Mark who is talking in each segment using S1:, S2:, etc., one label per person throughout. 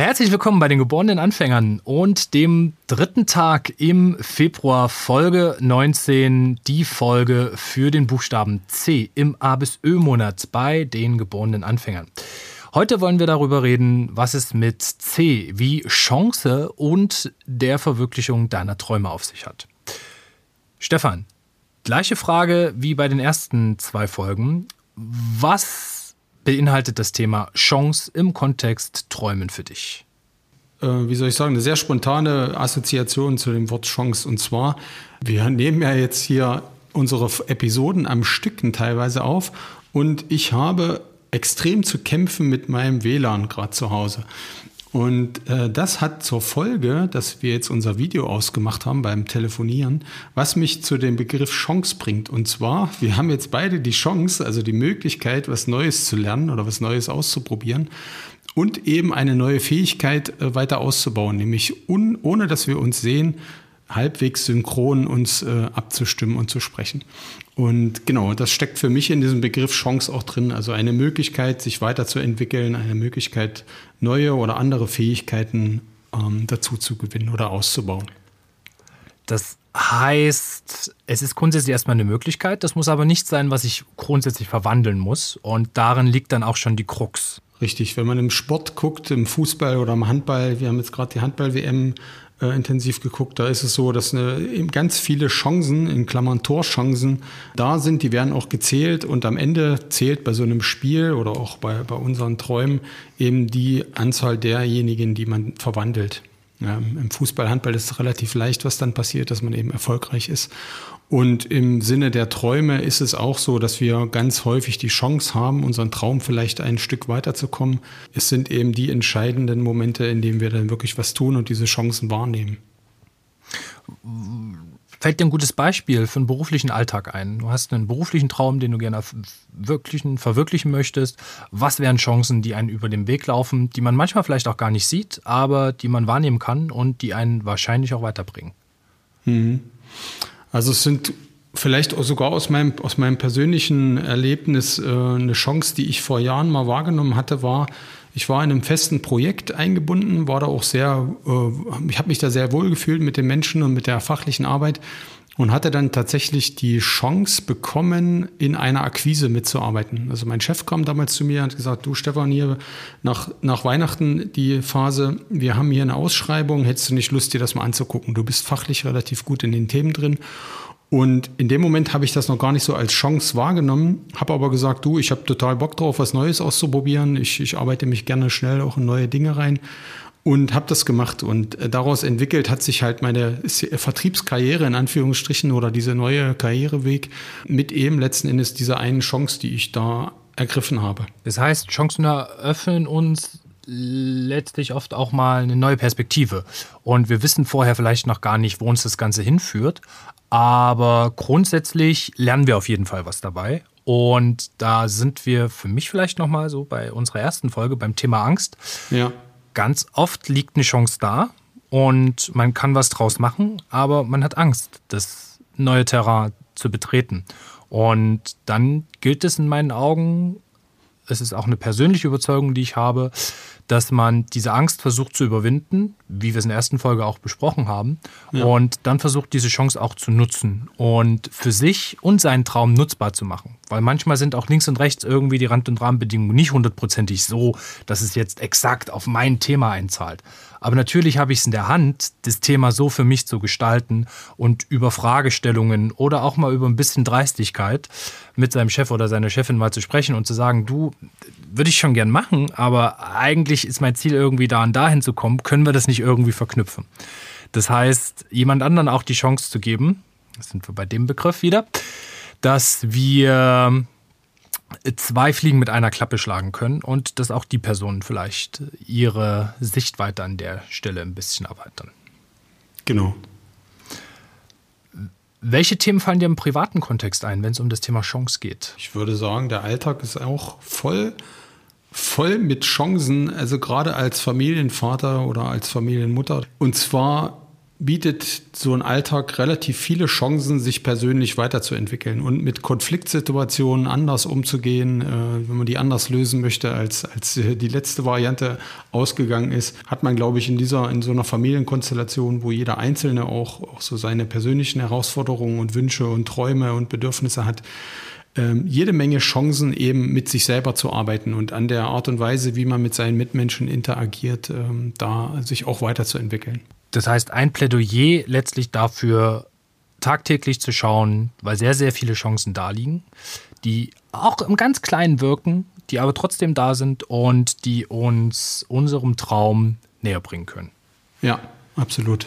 S1: Herzlich willkommen bei den geborenen Anfängern und dem dritten Tag im Februar, Folge 19, die Folge für den Buchstaben C im A bis Ö-Monat bei den geborenen Anfängern. Heute wollen wir darüber reden, was es mit C wie Chance und der Verwirklichung deiner Träume auf sich hat. Stefan, gleiche Frage wie bei den ersten zwei Folgen. Was beinhaltet das Thema Chance im Kontext Träumen für dich?
S2: Äh, wie soll ich sagen, eine sehr spontane Assoziation zu dem Wort Chance. Und zwar, wir nehmen ja jetzt hier unsere Episoden am Stücken teilweise auf und ich habe extrem zu kämpfen mit meinem WLAN gerade zu Hause. Und äh, das hat zur Folge, dass wir jetzt unser Video ausgemacht haben beim Telefonieren, was mich zu dem Begriff Chance bringt. Und zwar, wir haben jetzt beide die Chance, also die Möglichkeit, was Neues zu lernen oder was Neues auszuprobieren und eben eine neue Fähigkeit äh, weiter auszubauen, nämlich un, ohne dass wir uns sehen, halbwegs synchron uns äh, abzustimmen und zu sprechen. Und genau, das steckt für mich in diesem Begriff Chance auch drin. Also eine Möglichkeit, sich weiterzuentwickeln, eine Möglichkeit, neue oder andere Fähigkeiten ähm, dazu zu gewinnen oder auszubauen.
S1: Das heißt, es ist grundsätzlich erstmal eine Möglichkeit. Das muss aber nicht sein, was ich grundsätzlich verwandeln muss. Und darin liegt dann auch schon die Krux.
S2: Richtig, wenn man im Sport guckt, im Fußball oder im Handball, wir haben jetzt gerade die Handball-WM äh, intensiv geguckt. Da ist es so, dass eine, ganz viele Chancen, in Klammern Torchancen, da sind. Die werden auch gezählt und am Ende zählt bei so einem Spiel oder auch bei, bei unseren Träumen eben die Anzahl derjenigen, die man verwandelt. Ja, Im Fußball, Handball ist es relativ leicht, was dann passiert, dass man eben erfolgreich ist. Und im Sinne der Träume ist es auch so, dass wir ganz häufig die Chance haben, unseren Traum vielleicht ein Stück weiterzukommen. Es sind eben die entscheidenden Momente, in denen wir dann wirklich was tun und diese Chancen wahrnehmen.
S1: Fällt dir ein gutes Beispiel für einen beruflichen Alltag ein? Du hast einen beruflichen Traum, den du gerne verwirklichen möchtest. Was wären Chancen, die einen über den Weg laufen, die man manchmal vielleicht auch gar nicht sieht, aber die man wahrnehmen kann und die einen wahrscheinlich auch weiterbringen?
S2: Mhm. Also es sind vielleicht sogar aus meinem, aus meinem persönlichen Erlebnis äh, eine Chance, die ich vor Jahren mal wahrgenommen hatte, war, ich war in einem festen Projekt eingebunden, war da auch sehr, äh, ich habe mich da sehr wohl gefühlt mit den Menschen und mit der fachlichen Arbeit und hatte dann tatsächlich die Chance bekommen, in einer Akquise mitzuarbeiten. Also mein Chef kam damals zu mir und hat gesagt, du Stefan, hier nach, nach Weihnachten die Phase, wir haben hier eine Ausschreibung, hättest du nicht Lust, dir das mal anzugucken? Du bist fachlich relativ gut in den Themen drin. Und in dem Moment habe ich das noch gar nicht so als Chance wahrgenommen, habe aber gesagt, du, ich habe total Bock drauf, was Neues auszuprobieren. Ich, ich arbeite mich gerne schnell auch in neue Dinge rein und habe das gemacht und äh, daraus entwickelt hat sich halt meine Vertriebskarriere in Anführungsstrichen oder dieser neue Karriereweg mit eben letzten Endes dieser einen Chance, die ich da ergriffen habe.
S1: Das heißt, Chancen eröffnen uns letztlich oft auch mal eine neue Perspektive und wir wissen vorher vielleicht noch gar nicht, wo uns das Ganze hinführt, aber grundsätzlich lernen wir auf jeden Fall was dabei und da sind wir für mich vielleicht noch mal so bei unserer ersten Folge beim Thema Angst.
S2: Ja
S1: ganz oft liegt eine Chance da und man kann was draus machen, aber man hat Angst, das neue Terrain zu betreten. Und dann gilt es in meinen Augen, es ist auch eine persönliche Überzeugung, die ich habe, dass man diese Angst versucht zu überwinden, wie wir es in der ersten Folge auch besprochen haben, ja. und dann versucht, diese Chance auch zu nutzen und für sich und seinen Traum nutzbar zu machen. Weil manchmal sind auch links und rechts irgendwie die Rand- und Rahmenbedingungen nicht hundertprozentig so, dass es jetzt exakt auf mein Thema einzahlt. Aber natürlich habe ich es in der Hand, das Thema so für mich zu gestalten und über Fragestellungen oder auch mal über ein bisschen Dreistigkeit mit seinem Chef oder seiner Chefin mal zu sprechen und zu sagen, du, würde ich schon gern machen, aber eigentlich ist mein Ziel irgendwie da und dahin zu kommen, können wir das nicht irgendwie verknüpfen. Das heißt, jemand anderen auch die Chance zu geben, das sind wir bei dem Begriff wieder, dass wir zwei Fliegen mit einer Klappe schlagen können und dass auch die Personen vielleicht ihre Sichtweite an der Stelle ein bisschen erweitern.
S2: Genau.
S1: Welche Themen fallen dir im privaten Kontext ein, wenn es um das Thema Chance geht?
S2: Ich würde sagen, der Alltag ist auch voll, voll mit Chancen, also gerade als Familienvater oder als Familienmutter. Und zwar bietet so ein Alltag relativ viele Chancen, sich persönlich weiterzuentwickeln und mit Konfliktsituationen anders umzugehen. Äh, wenn man die anders lösen möchte, als, als die letzte Variante ausgegangen ist, hat man, glaube ich, in dieser, in so einer Familienkonstellation, wo jeder Einzelne auch, auch so seine persönlichen Herausforderungen und Wünsche und Träume und Bedürfnisse hat, ähm, jede Menge Chancen, eben mit sich selber zu arbeiten und an der Art und Weise, wie man mit seinen Mitmenschen interagiert, ähm, da sich auch weiterzuentwickeln.
S1: Das heißt, ein Plädoyer letztlich dafür, tagtäglich zu schauen, weil sehr, sehr viele Chancen da liegen, die auch im ganz Kleinen wirken, die aber trotzdem da sind und die uns unserem Traum näher bringen können.
S2: Ja, absolut.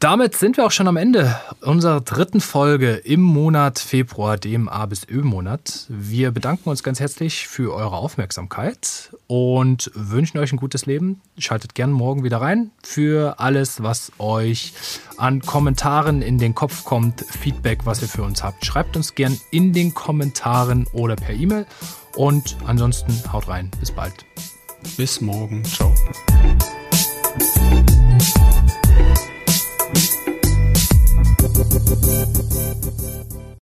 S1: Damit sind wir auch schon am Ende unserer dritten Folge im Monat Februar, dem A bis Ö-Monat. Wir bedanken uns ganz herzlich für eure Aufmerksamkeit und wünschen euch ein gutes Leben. Schaltet gerne morgen wieder rein für alles, was euch an Kommentaren in den Kopf kommt, Feedback, was ihr für uns habt. Schreibt uns gern in den Kommentaren oder per E-Mail. Und ansonsten haut rein. Bis bald.
S2: Bis morgen. Ciao.